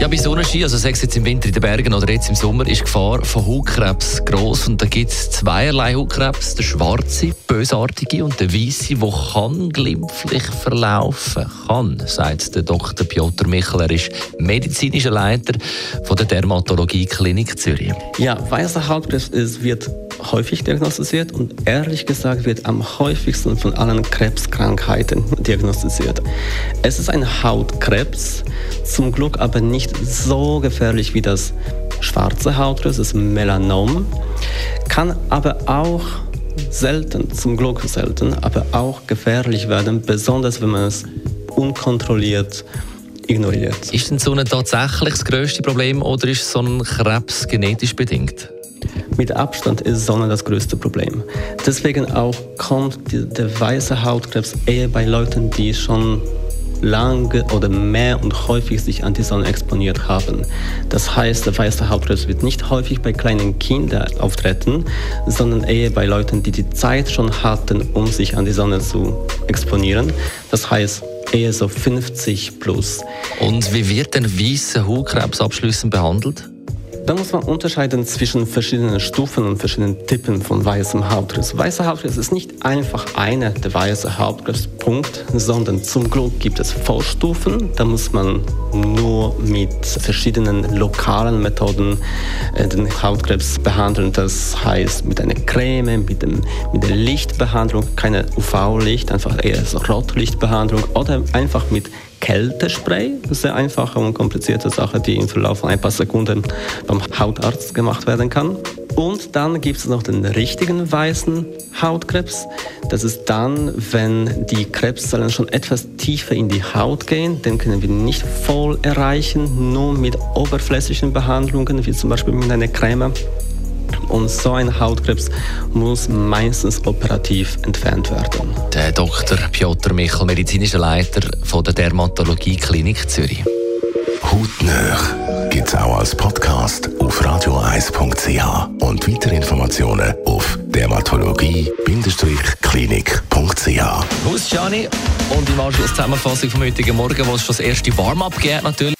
ja, bei Sonnenschein, also sei es jetzt im Winter in den Bergen oder jetzt im Sommer, ist die Gefahr von Hautkrebs gross. Und da gibt es zweierlei Hautkrebs. Der schwarze, bösartige und der weiße, der kann glimpflich verlaufen kann, sagt der Dr. Piotr Michel. Er ist medizinischer Leiter von der Dermatologie Klinik Zürich. Ja, weißer Hautkrebs ist, wird häufig diagnostiziert und ehrlich gesagt wird am häufigsten von allen Krebskrankheiten diagnostiziert. Es ist ein Hautkrebs, zum Glück aber nicht so gefährlich wie das schwarze Hautkrebs, das Melanom, kann aber auch selten, zum Glück selten, aber auch gefährlich werden, besonders wenn man es unkontrolliert ignoriert. Ist denn so ein tatsächlich das größte Problem oder ist so ein Krebs genetisch bedingt? Mit Abstand ist Sonne das größte Problem. Deswegen auch kommt der weiße Hautkrebs eher bei Leuten, die schon lange oder mehr und häufig sich an die Sonne exponiert haben. Das heißt, der weiße Hautkrebs wird nicht häufig bei kleinen Kindern auftreten, sondern eher bei Leuten, die die Zeit schon hatten, um sich an die Sonne zu exponieren. Das heißt, eher so 50 plus. Und wie wird denn weißer Hautkrebs abschließend behandelt? Da muss man unterscheiden zwischen verschiedenen Stufen und verschiedenen Typen von weißem Hautkrebs. Weißer Hautkrebs ist nicht einfach einer der weiße Hautkrebspunkt, sondern zum Glück gibt es Vorstufen. Da muss man nur mit verschiedenen lokalen Methoden äh, den Hautkrebs behandeln. Das heißt mit einer Creme, mit, dem, mit der Lichtbehandlung, keine UV-Licht, einfach eher so Rotlichtbehandlung oder einfach mit Kältespray. Das ist einfache und komplizierte Sache, die im Verlauf von ein paar Sekunden beim Hautarzt gemacht werden kann. Und dann gibt es noch den richtigen weißen Hautkrebs. Das ist dann, wenn die Krebszellen schon etwas tiefer in die Haut gehen. Den können wir nicht voll erreichen, nur mit oberflächlichen Behandlungen, wie zum Beispiel mit einer Creme. Und so ein Hautkrebs muss meistens operativ entfernt werden. Der Dr. Piotr Michel, medizinischer Leiter von der Dermatologie Klinik Zürich. Hautnöch gibt es auch als Podcast auf radioeis.ch und weitere Informationen auf dermatologie-klinik.ch. Aus Gianni und im Anschluss Zusammenfassung vom heutigen Morgen, wo es schon das erste Warm-up geht natürlich.